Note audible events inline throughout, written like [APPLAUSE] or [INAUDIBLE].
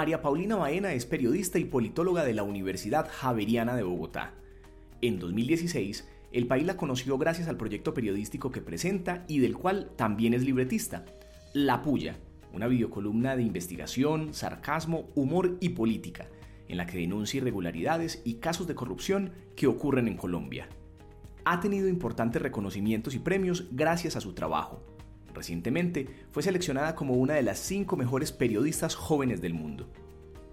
María Paulina Baena es periodista y politóloga de la Universidad Javeriana de Bogotá. En 2016, el país la conoció gracias al proyecto periodístico que presenta y del cual también es libretista, La Puya, una videocolumna de investigación, sarcasmo, humor y política, en la que denuncia irregularidades y casos de corrupción que ocurren en Colombia. Ha tenido importantes reconocimientos y premios gracias a su trabajo. Recientemente fue seleccionada como una de las cinco mejores periodistas jóvenes del mundo.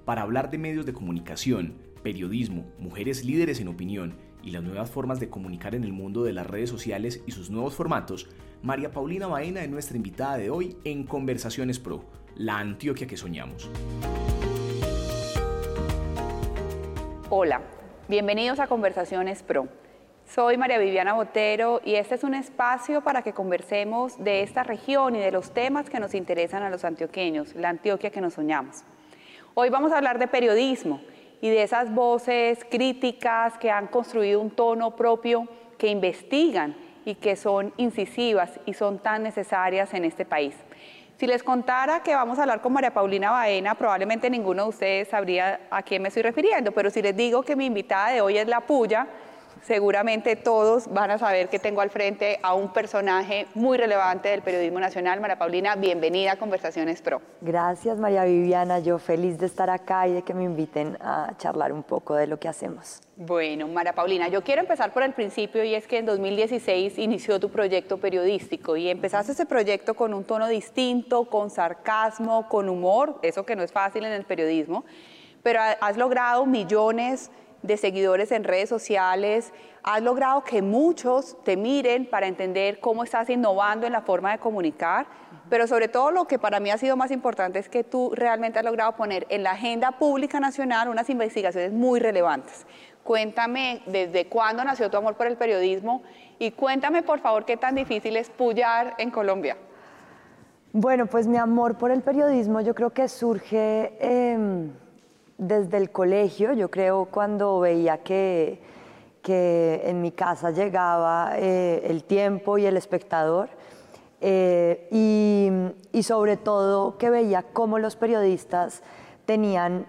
Para hablar de medios de comunicación, periodismo, mujeres líderes en opinión y las nuevas formas de comunicar en el mundo de las redes sociales y sus nuevos formatos, María Paulina Baena es nuestra invitada de hoy en Conversaciones Pro, la Antioquia que soñamos. Hola, bienvenidos a Conversaciones Pro. Soy María Viviana Botero y este es un espacio para que conversemos de esta región y de los temas que nos interesan a los antioqueños, la Antioquia que nos soñamos. Hoy vamos a hablar de periodismo y de esas voces críticas que han construido un tono propio, que investigan y que son incisivas y son tan necesarias en este país. Si les contara que vamos a hablar con María Paulina Baena, probablemente ninguno de ustedes sabría a quién me estoy refiriendo, pero si les digo que mi invitada de hoy es La Puya, seguramente todos van a saber que tengo al frente a un personaje muy relevante del periodismo nacional. María Paulina, bienvenida a Conversaciones Pro. Gracias, María Viviana. Yo feliz de estar acá y de que me inviten a charlar un poco de lo que hacemos. Bueno, María Paulina, yo quiero empezar por el principio y es que en 2016 inició tu proyecto periodístico y empezaste ese proyecto con un tono distinto, con sarcasmo, con humor, eso que no es fácil en el periodismo, pero has logrado millones de seguidores en redes sociales, has logrado que muchos te miren para entender cómo estás innovando en la forma de comunicar, pero sobre todo lo que para mí ha sido más importante es que tú realmente has logrado poner en la agenda pública nacional unas investigaciones muy relevantes. Cuéntame desde cuándo nació tu amor por el periodismo y cuéntame por favor qué tan difícil es pullar en Colombia. Bueno, pues mi amor por el periodismo yo creo que surge... Em, desde el colegio, yo creo cuando veía que, que en mi casa llegaba eh, el tiempo y el espectador, eh, y, sobre todo que veía cómo los periodistas tenían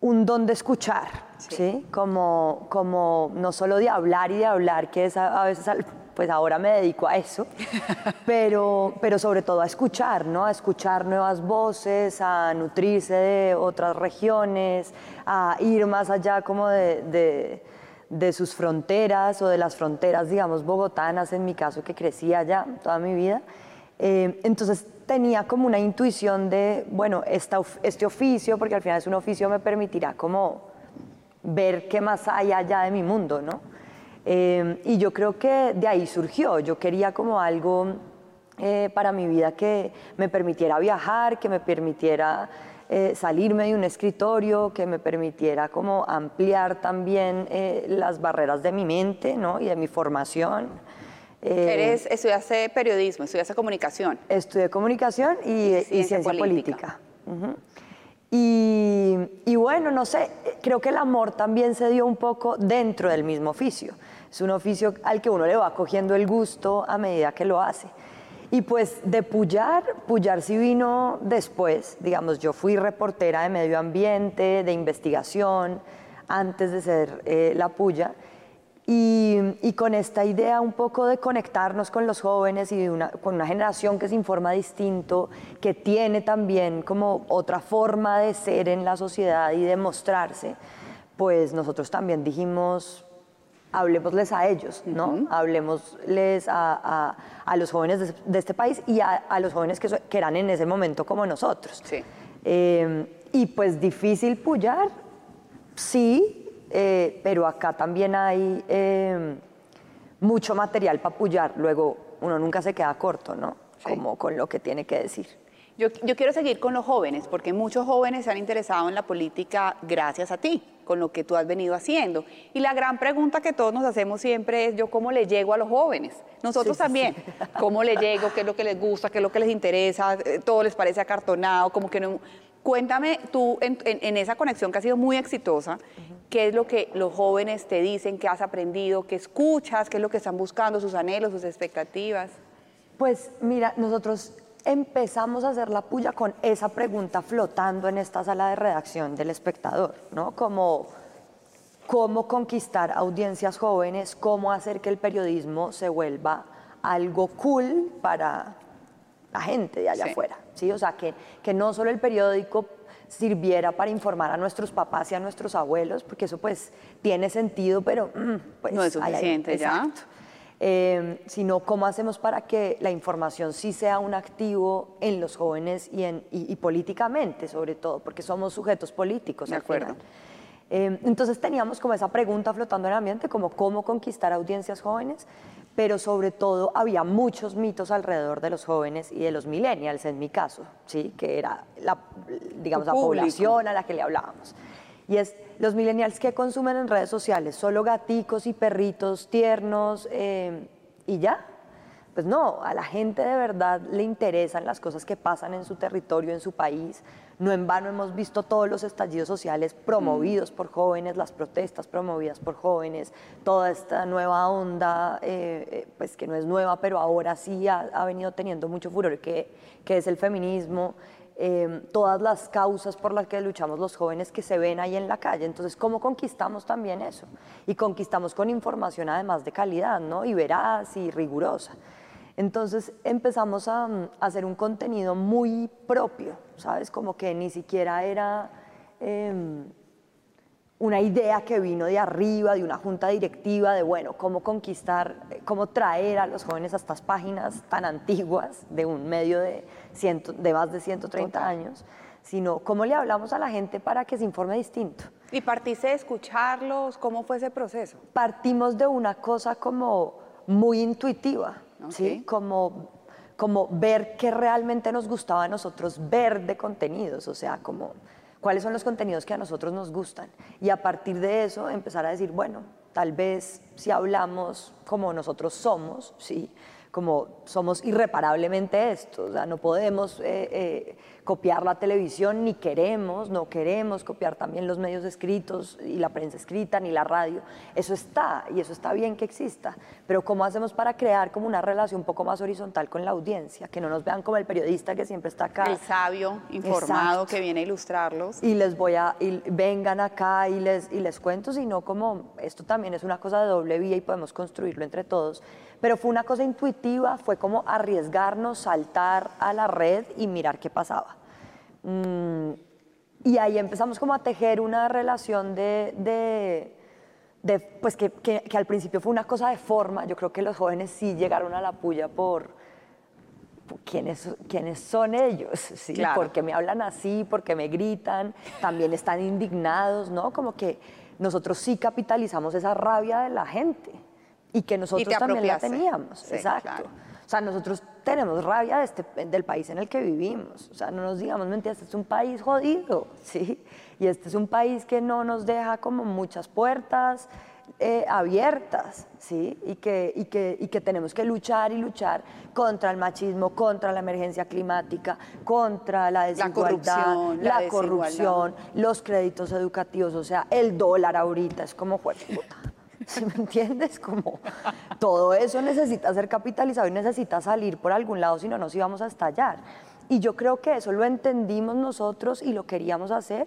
un don de escuchar, ¿sí? Como, como no solo de hablar y de hablar, que es a, a veces pues ahora me dedico a eso, [LAUGHS] pero, pero sobre todo a escuchar, ¿no? A escuchar nuevas voces, a nutrirse de otras regiones, a ir más allá como de, sus fronteras o de las fronteras, digamos, bogotanas, en mi caso, que crecí allá toda mi vida. Eh, entonces tenía como una intuición de, bueno, este oficio, porque al final es un oficio, me permitirá como ver qué más hay allá de mi mundo, ¿no? Em, y yo creo que de ahí surgió. Yo quería como algo eh, para mi vida que me permitiera viajar, que me permitiera eh, salirme de un escritorio, que me permitiera como ampliar también eh, las barreras de mi mente ¿no? y de mi formación. Eres, estudiaste periodismo, estudiaste comunicación. Estudié comunicación y, ciencia, política. y, y, bueno, no sé, creo que el amor también se dio un poco dentro del mismo oficio. Es un oficio al que uno le va cogiendo el gusto a medida que lo hace. Y pues de Puyar, Puyar sí vino después, digamos, yo fui reportera de medio ambiente, de investigación, antes de ser eh, la Puya, y, con esta idea un poco de conectarnos con los jóvenes y con una generación que se informa distinto, que tiene también como otra forma de ser en la sociedad y de mostrarse, pues nosotros también dijimos, hablemosles a ellos, ¿no? Hablemosles a, los jóvenes de, este país y a, los jóvenes que, eran en ese momento como nosotros. Sí. Eh, y pues difícil pullar, sí, eh, pero acá también hay eh, mucho material para pullar. Luego uno nunca se queda corto, ¿no? Como con lo que tiene que decir. Yo, yo, quiero seguir con los jóvenes, porque muchos jóvenes se han interesado en la política gracias a ti con lo que tú has venido haciendo. Y la gran pregunta que todos nos hacemos siempre es, ¿yo cómo le llego a los jóvenes? Nosotros también, [LAUGHS] ¿cómo le llego? ¿Qué es lo que les gusta? ¿Qué es lo que les interesa? Eh, ¿Todo les parece acartonado? Como que no... Cuéntame tú, en, esa conexión que ha sido muy exitosa, ¿qué es lo que los jóvenes te dicen, qué has aprendido, qué escuchas, qué es lo que están buscando, sus anhelos, sus expectativas? Pues mira, nosotros empezamos a hacer la puya con esa pregunta flotando en esta sala de redacción del espectador, ¿no? Como cómo conquistar audiencias jóvenes, cómo hacer que el periodismo se vuelva algo cool para la gente de allá afuera, ¿sí? O sea, que, que no solo el periódico sirviera para informar a nuestros papás y a nuestros abuelos, porque eso pues tiene sentido, pero [CLEARS THROAT] pues, no es suficiente ya. Em, sino cómo hacemos para que la información sí sea un activo en los jóvenes y, en, y, políticamente, sobre todo, porque somos sujetos políticos. De acuerdo. Em, entonces teníamos como esa pregunta flotando en el ambiente, como cómo conquistar audiencias jóvenes, pero sobre todo había muchos mitos alrededor de los jóvenes y de los millennials, en mi caso, ¿sí? que era la, digamos, la población a la que le hablábamos. Y es los millennials que consumen en redes sociales, solo gaticos y perritos tiernos eh, y ya. Pues no, a la gente de verdad le interesan las cosas que pasan en su territorio, en su país. No en vano hemos visto todos los estallidos sociales promovidos mm. por jóvenes, las protestas promovidas por jóvenes, toda esta nueva onda, eh, eh, pues que no es nueva, pero ahora sí ha, ha venido teniendo mucho furor, que, que es el feminismo. Em, todas las causas por las que luchamos los jóvenes que se ven ahí en la calle. Entonces, ¿cómo conquistamos también eso? Y conquistamos con información además de calidad, ¿no? Y veraz y rigurosa. Entonces empezamos a, mm, hacer un contenido muy propio, ¿sabes? Como que ni siquiera era... Em, una idea que vino de arriba, de una junta directiva, de bueno, cómo conquistar, eh, cómo traer a los jóvenes a estas páginas tan antiguas de un medio de, ciento, de más de 130 años, sino cómo le hablamos a la gente para que se informe distinto. ¿Y partiste de escucharlos? ¿Cómo fue ese proceso? Partimos de una cosa como muy intuitiva, ¿sí? Como, como ver qué realmente nos gustaba a nosotros ver de contenidos, o sea, como cuáles son los contenidos que a nosotros nos gustan y a partir de eso empezar a decir, bueno, tal vez si hablamos como nosotros somos, ¿sí? como somos irreparablemente esto, o sea, no podemos eh, eh, copiar la televisión, ni queremos, no queremos copiar también los medios escritos y la prensa escrita, ni la radio, eso está y eso está bien que exista, pero ¿cómo hacemos para crear como una relación un poco más horizontal con la audiencia, que no nos vean como el periodista que siempre está acá? El sabio, informado, que viene a ilustrarlos. Y les voy a, y vengan acá y les, y les cuento, sino como esto también es una cosa de doble vía y podemos construirlo entre todos pero fue una cosa intuitiva, fue como arriesgarnos, saltar a la red y mirar qué pasaba. Mm, y ahí empezamos como a tejer una relación de, de, pues que, que, al principio fue una cosa de forma, yo creo que los jóvenes sí llegaron a la puya por, quiénes, quiénes son ellos, [LAUGHS] ¿sí? porque me hablan así, porque me gritan, también están indignados, ¿no? Como que nosotros sí capitalizamos esa rabia de la gente y que nosotros también la teníamos. exacto. O sea, nosotros tenemos rabia de este, del país en el que vivimos. O sea, no nos digamos mentiras, este es un país jodido, [LAUGHS] ¿sí? Y este es un país que no nos deja como muchas puertas eh, abiertas, ¿sí? Y que, y, que, y que tenemos que luchar y luchar contra el machismo, contra la emergencia climática, contra la desigualdad, la corrupción, los créditos educativos. O sea, el dólar ahorita es como, puta [LAUGHS] ¿Sí me entiendes? Como todo eso necesita ser capitalizado y necesita salir por algún lado, si no nos íbamos a estallar. Y yo creo que eso lo entendimos nosotros y lo queríamos hacer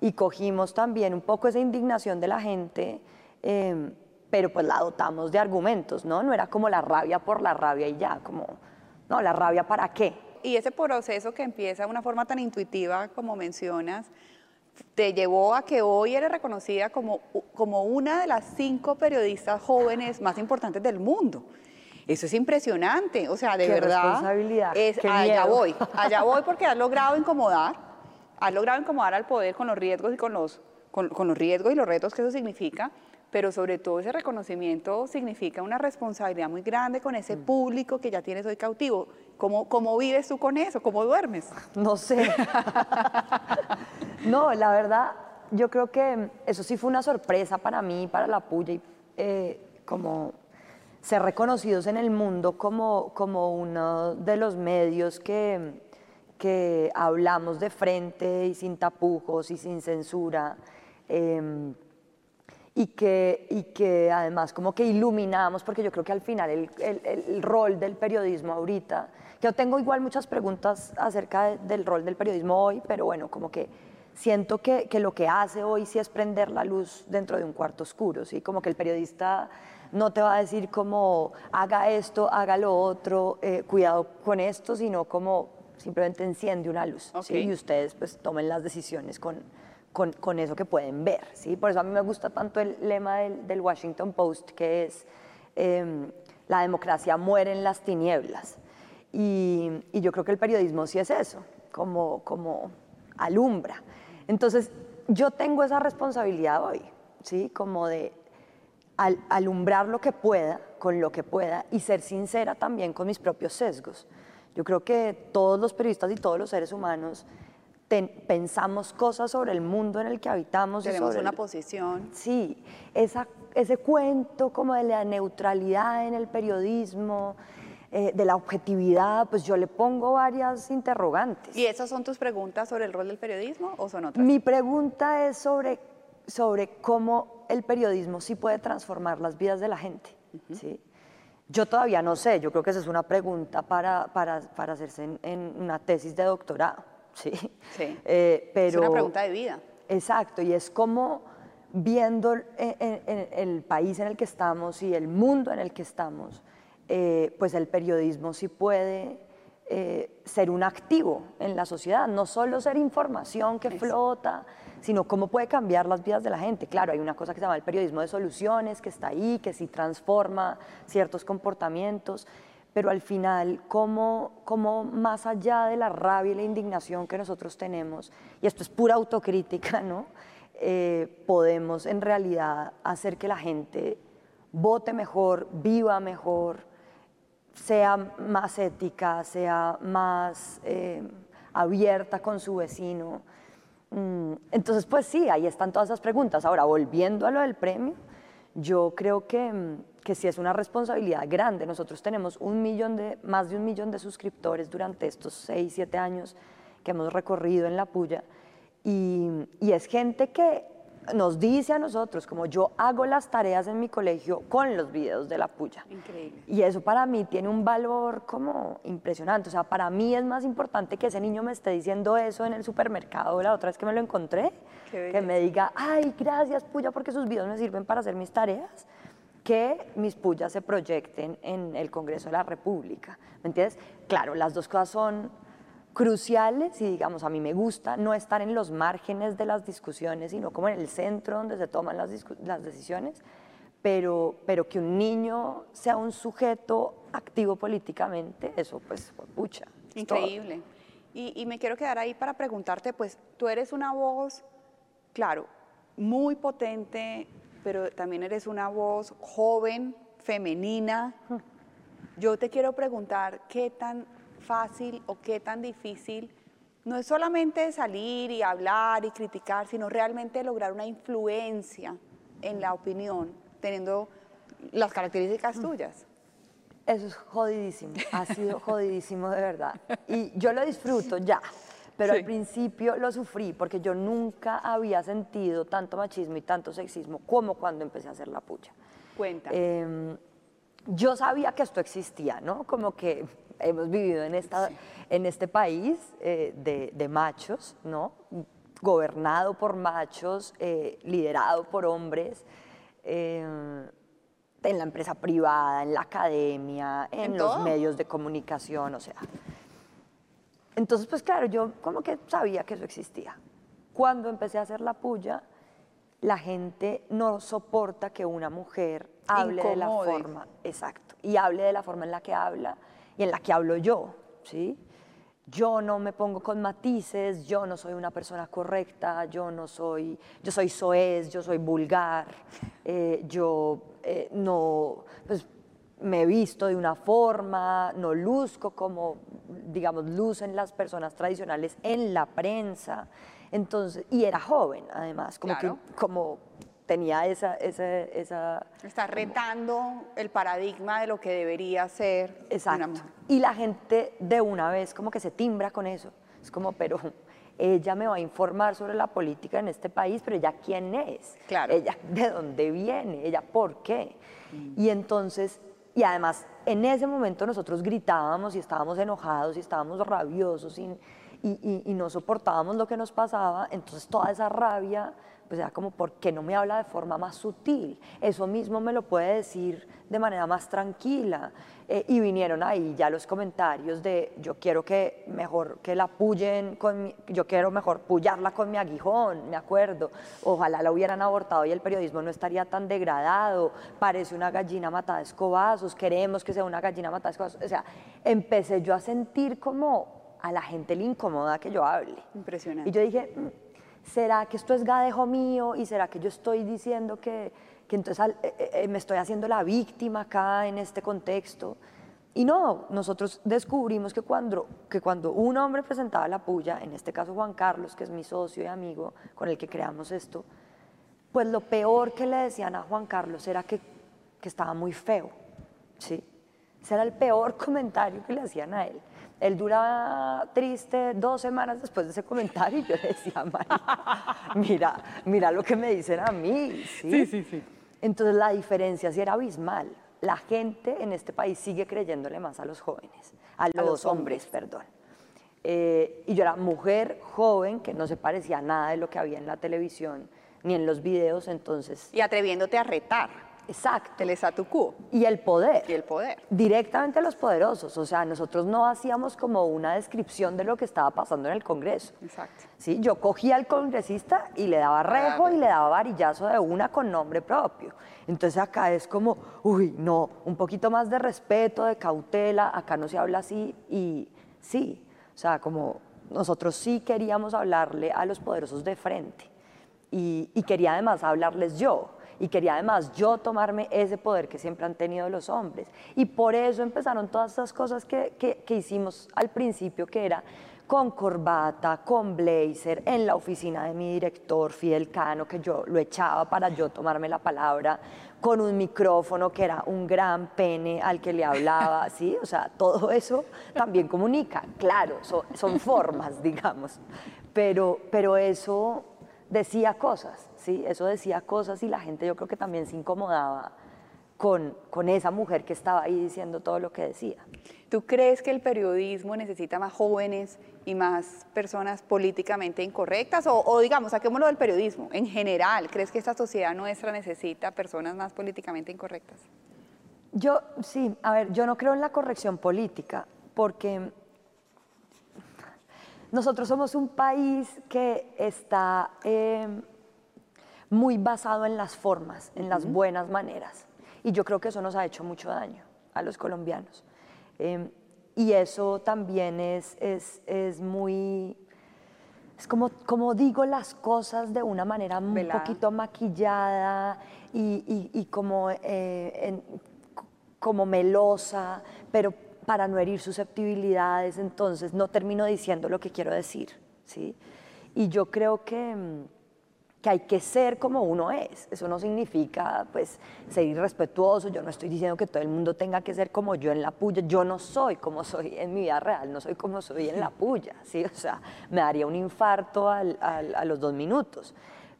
y cogimos también un poco esa indignación de la gente, em, pero pues la dotamos de argumentos, ¿no? No era como la rabia por la rabia y ya, como, no, la rabia para qué. Y ese proceso que empieza de una forma tan intuitiva como mencionas, te llevó a que hoy eres reconocida como, como una de las cinco periodistas jóvenes más importantes del mundo. Eso es impresionante, o sea, de verdad. Responsabilidad. Es, allá voy, allá voy porque has [LAUGHS] logrado incomodar, has logrado incomodar al poder con los riesgos y con los, con, con los riesgos y los retos que eso significa, pero sobre todo ese reconocimiento significa una responsabilidad muy grande con ese mm. público que ya tienes hoy cautivo. ¿Cómo, cómo vives tú con eso? ¿Cómo duermes? [LAUGHS] No sé. no, la verdad, yo creo que eso sí fue una sorpresa para mí, para la puya, y eh, como ser reconocidos en el mundo como, como uno de los medios que, que hablamos de frente y sin tapujos y sin censura. Em, y que, y que además como que iluminamos, porque yo creo que al final el, el, el rol del periodismo ahorita, yo tengo igual muchas preguntas acerca del rol del periodismo hoy, pero bueno, como que siento que, que, lo que hace hoy sí es prender la luz dentro de un cuarto oscuro, ¿sí? Como que el periodista no te va a decir como haga esto, haga lo otro, eh, cuidado con esto, sino como simplemente enciende una luz, ¿sí? Y ustedes pues tomen las decisiones con, con, eso que pueden ver. ¿sí? Por eso a mí me gusta tanto el lema del, Washington Post, que es em, la democracia muere en las tinieblas. Y, yo creo que el periodismo sí es eso, como, como alumbra. Entonces, yo tengo esa responsabilidad hoy, ¿sí? Como de alumbrar lo que pueda, con lo que pueda, y ser sincera también con mis propios sesgos. Yo creo que todos los periodistas y todos los seres humanos pensamos cosas sobre el mundo en el que habitamos. Tenemos sobre una posición. Sí, esa, ese cuento como de la neutralidad en el periodismo, eh, de la objetividad, pues yo le pongo varias interrogantes. ¿Y esas son tus preguntas sobre el rol del periodismo o son otras? Mi pregunta es sobre, sobre cómo el periodismo sí puede transformar las vidas de la gente. ¿sí? Yo todavía no sé, yo creo que esa es una pregunta para, para, para hacerse en, en una tesis de doctorado. ¿Sí? sí. Eh, pero, es una pregunta de vida. Exacto, y es como viendo el país en el que estamos y el mundo en el que estamos, eh, pues el periodismo sí puede eh, ser un activo en la sociedad, no solo ser información que flota, sino cómo puede cambiar las vidas de la gente. Claro, hay una cosa que se llama el periodismo de soluciones, que está ahí, que sí transforma ciertos comportamientos, pero al final, ¿cómo, cómo más allá de la rabia y la indignación que nosotros tenemos, y esto es pura autocrítica, [LAUGHS] ¿no? Eh, podemos en realidad hacer que la gente vote mejor, viva mejor, sea más ética, sea más eh, abierta con su vecino. Mm, entonces, pues sí, ahí están todas esas preguntas. Ahora, volviendo a lo del premio, yo creo que, mm, que sí es una responsabilidad grande. Nosotros tenemos un millón de, más de un millón de suscriptores durante estos seis, siete años que hemos recorrido en La Puya. Y, y es gente que nos dice a nosotros, como yo hago las tareas en mi colegio con los videos de la puya. Increíble. Y eso para mí tiene un valor como impresionante. O sea, para mí es más importante que ese niño me esté diciendo eso en el supermercado la otra vez que me lo encontré, que me diga, ay, gracias puya porque sus videos me sirven para hacer mis tareas, que mis puyas se proyecten en el Congreso de la República. ¿Me entiendes? Claro, las dos cosas son cruciales y digamos, a mí me gusta no estar en los márgenes de las discusiones, sino como en el centro donde se toman las, decisiones, pero, pero que un niño sea un sujeto activo políticamente, eso pues, pucha. Increíble. Y, me quiero quedar ahí para preguntarte, pues tú eres una voz, claro, muy potente, pero también eres una voz joven, femenina. Yo te quiero preguntar, ¿qué tan fácil o qué tan difícil no es solamente salir y hablar y criticar, sino realmente lograr una influencia en la opinión, teniendo las características tuyas. Eso es jodidísimo, ha sido jodidísimo de verdad. Y yo lo disfruto ya, pero al principio lo sufrí porque yo nunca había sentido tanto machismo y tanto sexismo como cuando empecé a hacer la pucha. Cuenta. Em, yo sabía que esto existía, ¿no? Como que hemos vivido en, esta, en este país eh, de, de, machos, ¿no? gobernado por machos, eh, liderado por hombres, eh, en la empresa privada, en la academia, en, los medios de comunicación, o sea. Entonces, pues claro, yo como que sabía que eso existía. Cuando empecé a hacer la puya, la gente no soporta que una mujer hable de la forma, exacto, y hable de la forma en la que habla y en la que hablo yo, ¿sí? Yo no me pongo con matices, yo no soy una persona correcta, yo no soy, yo soy soez, yo soy vulgar, eh, yo eh, no, pues me he visto de una forma, no luzco como, digamos, lucen las personas tradicionales en la prensa. Entonces, y era joven además, como que como tenía esa... esa, esa Está retando el paradigma de lo que debería ser Exacto. Y la gente de una vez como que se timbra con eso. Es como, pero ella me va a informar sobre la política en este país, pero ella quién es, claro. ella de dónde viene, ella por qué. Y entonces, y además en ese momento nosotros gritábamos y estábamos enojados y estábamos rabiosos y, y, no soportábamos lo que nos pasaba, entonces toda esa rabia pues era como, ¿por qué no me habla de forma más sutil? Eso mismo me lo puede decir de manera más tranquila. Eh, y vinieron ahí ya los comentarios de, yo quiero que mejor que la puyen, con yo quiero mejor pullarla con mi aguijón, me acuerdo. Ojalá la hubieran abortado y el periodismo no estaría tan degradado. Parece una gallina matada a escobazos, queremos que sea una gallina matada a escobazos. O sea, empecé yo a sentir como a la gente le incomoda que yo hable. Impresionante. Y yo dije, mm, ¿será que esto es gadejo mío y será que yo estoy diciendo que, que entonces eh, eh, eh, me estoy haciendo la víctima acá en este contexto? Y no, nosotros descubrimos que cuando, que cuando un hombre presentaba la puya, en este caso Juan Carlos, que es mi socio y amigo con el que creamos esto, pues lo peor que le decían a Juan Carlos era que, que estaba muy feo, ¿sí? Ese era el peor [LAUGHS] comentario que le hacían a él. Él duraba triste dos semanas después de ese comentario y yo le decía, mira, mira lo que me dicen a mí. ¿sí? sí, sí, sí. Entonces la diferencia sí era abismal. La gente en este país sigue creyéndole más a los jóvenes, a los, hombres, perdón. Eh, y yo era mujer joven que no se parecía a nada de lo que había en la televisión ni en los videos, entonces... Y atreviéndote a retar. Exacto. El quo. Y el poder. Y el poder. Directamente a los poderosos. O sea, nosotros no hacíamos como una descripción de lo que estaba pasando en el Congreso. Exacto. ¿Sí? Yo cogía al congresista y le daba rejo y le daba varillazo de una con nombre propio. Entonces acá es como, uy, no, un poquito más de respeto, de cautela, acá no se habla así y sí, o sea, como nosotros sí queríamos hablarle a los poderosos de frente y, y quería además hablarles yo y quería además yo tomarme ese poder que siempre han tenido los hombres. Y por eso empezaron todas esas cosas que, que, hicimos al principio, que era con corbata, con blazer, en la oficina de mi director Fidel Cano, que yo lo echaba para yo tomarme la palabra, con un micrófono que era un gran pene al que le hablaba, [LAUGHS] ¿sí? O sea, todo eso también comunica, claro, son, son formas, [LAUGHS] digamos, pero, pero eso decía cosas, ¿sí? Eso decía cosas y la gente yo creo que también se incomodaba con, con esa mujer que estaba ahí diciendo todo lo que decía. ¿Tú crees que el periodismo necesita más jóvenes y más personas políticamente incorrectas? O, o digamos, saquémoslo del periodismo. En general, ¿crees que esta sociedad nuestra necesita personas más políticamente incorrectas? Yo, sí, a ver, yo no creo en la corrección política, porque nosotros somos un país que está em, muy basado en las formas, en las buenas maneras. Y yo creo que eso nos ha hecho mucho daño a los colombianos. Em, y eso también es, es, es muy... Es como, como digo las cosas de una manera un poquito maquillada y, y, como, eh, como melosa, pero para no herir susceptibilidades, entonces no termino diciendo lo que quiero decir, ¿sí? Y yo creo que, mm, que hay que ser como uno es. Eso no significa, pues, ser irrespetuoso. Yo no estoy diciendo que todo el mundo tenga que ser como yo en la puya. Yo no soy como soy en mi vida real, no soy como soy en la [LAUGHS] puya, ¿sí? O sea, me daría un infarto al, a los dos minutos.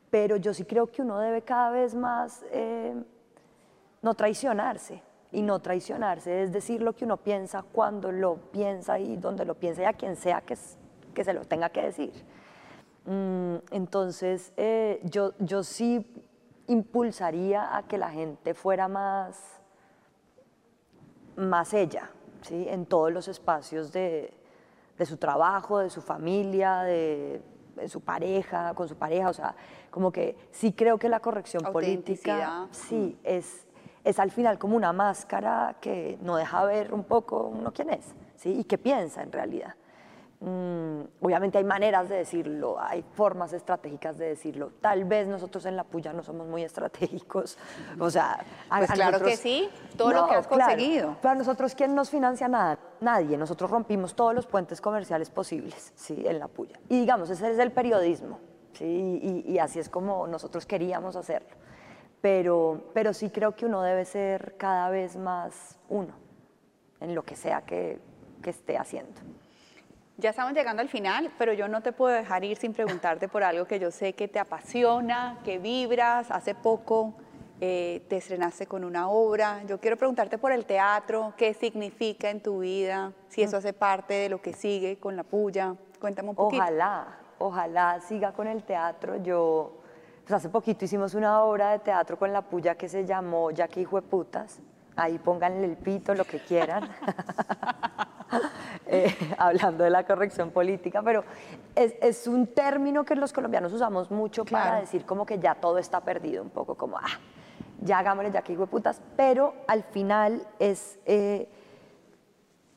Pero yo sí creo que uno debe cada vez más eh, no traicionarse, y no traicionarse, es decir lo que uno piensa cuando lo piensa y donde lo piensa y a quien sea que, que se lo tenga que decir. Mm, entonces, eh, yo, yo sí impulsaría a que la gente fuera más, más ella, ¿sí? en todos los espacios de, de su trabajo, de su familia, de, de, su pareja, con su pareja, o sea, como que sí creo que la corrección política sí es es al final como una máscara que no deja ver un poco uno quién es ¿sí? y qué piensa en realidad. Mm, obviamente hay maneras de decirlo, hay formas estratégicas de decirlo. Tal vez nosotros en la puya no somos muy estratégicos. [LAUGHS] O sea, pues claro que sí, todo lo que has conseguido. Para nosotros, ¿quién nos financia nada? Nadie. Nosotros rompimos todos los puentes comerciales posibles ¿sí? en la puya. Y digamos, ese es el periodismo. ¿sí? y así es como nosotros queríamos hacerlo pero, pero sí creo que uno debe ser cada vez más uno en lo que sea que, que esté haciendo. Ya estamos llegando al final, pero yo no te puedo dejar ir sin preguntarte por algo que yo sé que te apasiona, que vibras. Hace poco eh, te estrenaste con una obra. Yo quiero preguntarte por el teatro, qué significa en tu vida, si eso hace parte de lo que sigue con la puya. Cuéntame un poquito. Ojalá, ojalá siga con el teatro. Yo, pues hace poquito hicimos una obra de teatro con la puya que se llamó Ya que hijo de putas. Ahí pónganle el pito, lo que quieran. [LAUGHS] Eh, hablando de la corrección política, pero es, es, un término que los colombianos usamos mucho para decir como que ya todo está perdido, un poco como, ah, ya hagámosle ya que hijo de putas, pero al final es, eh,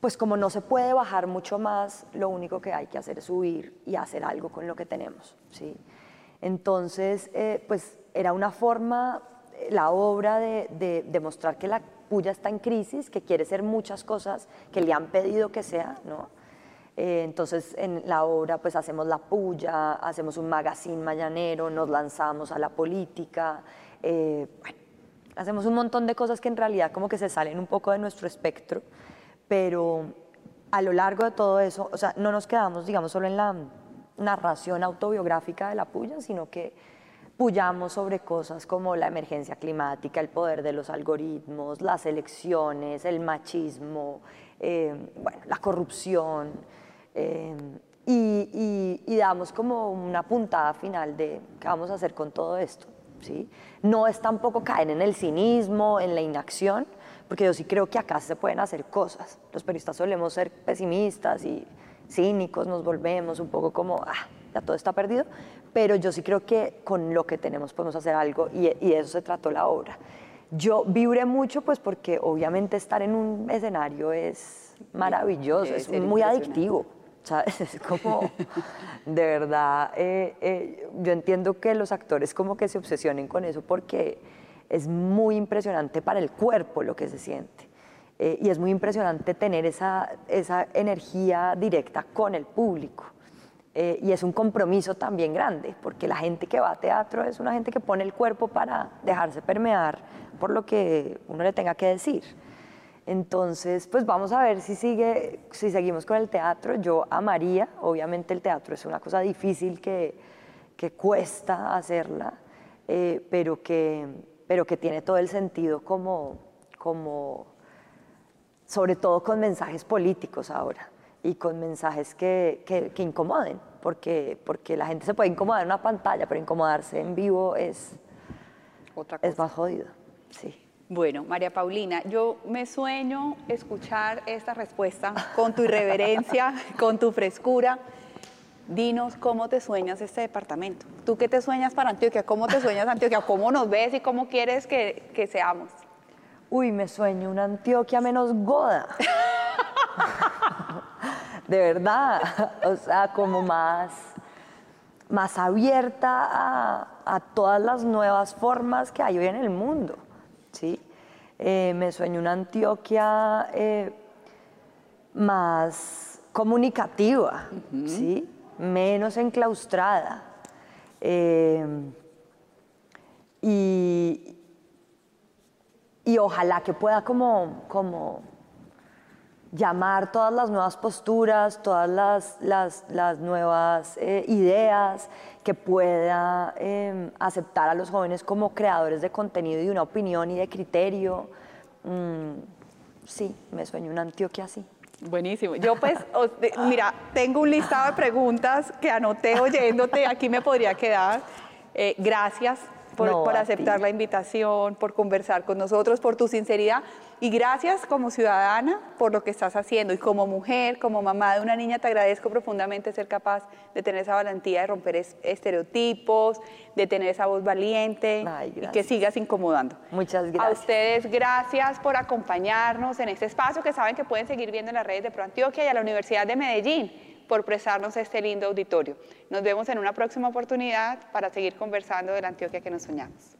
pues como no se puede bajar mucho más, lo único que hay que hacer es subir y hacer algo con lo que tenemos, ¿sí? Entonces, eh, pues era una forma, la obra de demostrar que la Puya está en crisis, que quiere ser muchas cosas que le han pedido que sea, ¿no? Eh, entonces en la obra pues hacemos la puya, hacemos un magazine mañanero, nos lanzamos a la política, eh, bueno, hacemos un montón de cosas que en realidad como que se salen un poco de nuestro espectro, pero a lo largo de todo eso, o sea, no nos quedamos digamos solo en la narración autobiográfica de la puya, sino que pullamos sobre cosas como la emergencia climática, el poder de los algoritmos, las elecciones, el machismo, eh, bueno, la corrupción, eh, y, damos como una puntada final de qué vamos a hacer con todo esto. ¿sí? No es tampoco caer en el cinismo, en la inacción, porque yo sí creo que acá se pueden hacer cosas. Los periodistas solemos ser pesimistas y cínicos, nos volvemos un poco como, ah, ya todo está perdido, pero yo sí creo que con lo que tenemos podemos hacer algo y, de eso se trató la obra. Yo vibré mucho pues porque obviamente estar en un escenario es maravilloso, es muy adictivo. ¿sabes? [LAUGHS] Es como, de verdad, eh, eh, yo entiendo que los actores como que se obsesionen con eso porque es muy impresionante para el cuerpo lo que se siente. Eh, y es muy impresionante tener esa, esa energía directa con el público. Eh, y es un compromiso también grande, porque la gente que va a teatro es una gente que pone el cuerpo para dejarse permear por lo que uno le tenga que decir. Entonces, pues vamos a ver si, sigue, si seguimos con el teatro. Yo amaría, obviamente el teatro es una cosa difícil que, que cuesta hacerla, eh, pero, que, pero que tiene todo el sentido como, como, sobre todo con mensajes políticos ahora y con mensajes que, que, incomoden, porque, porque la gente se puede incomodar en una pantalla, pero incomodarse en vivo es, Otra es más jodido. Sí. Bueno, María Paulina, yo me sueño escuchar esta respuesta con tu irreverencia, [LAUGHS] con tu frescura. Dinos cómo te sueñas este departamento. ¿Tú qué te sueñas para Antioquia? ¿Cómo te sueñas Antioquia? ¿Cómo nos ves y cómo quieres que, que seamos? Uy, me sueño una Antioquia menos goda. de verdad, o sea, como más, más abierta a, todas las nuevas formas que hay hoy en el mundo. ¿sí? Eh, me sueño una Antioquia eh, más comunicativa, ¿sí? menos enclaustrada. Eh, y, y ojalá que pueda como, como llamar todas las nuevas posturas, todas las, las, nuevas eh, ideas, que pueda em, aceptar a los jóvenes como creadores de contenido y de una opinión y de criterio. Mm, sí, me sueño una Antioquia así. Buenísimo. Yo pues, [LAUGHS] mira, tengo un listado de preguntas que anoté oyéndote, aquí me podría quedar. Eh, gracias por, aceptar la invitación, por conversar con nosotros, por tu sinceridad. Y gracias como ciudadana por lo que estás haciendo. Y como mujer, como mamá de una niña, te agradezco profundamente ser capaz de tener esa valentía de romper estereotipos, de tener esa voz valiente y que sigas incomodando. Muchas gracias. A ustedes, gracias por acompañarnos en este espacio que saben que pueden seguir viendo en las redes de Pro Antioquia y a la Universidad de Medellín por prestarnos este lindo auditorio. Nos vemos en una próxima oportunidad para seguir conversando de la Antioquia que nos soñamos.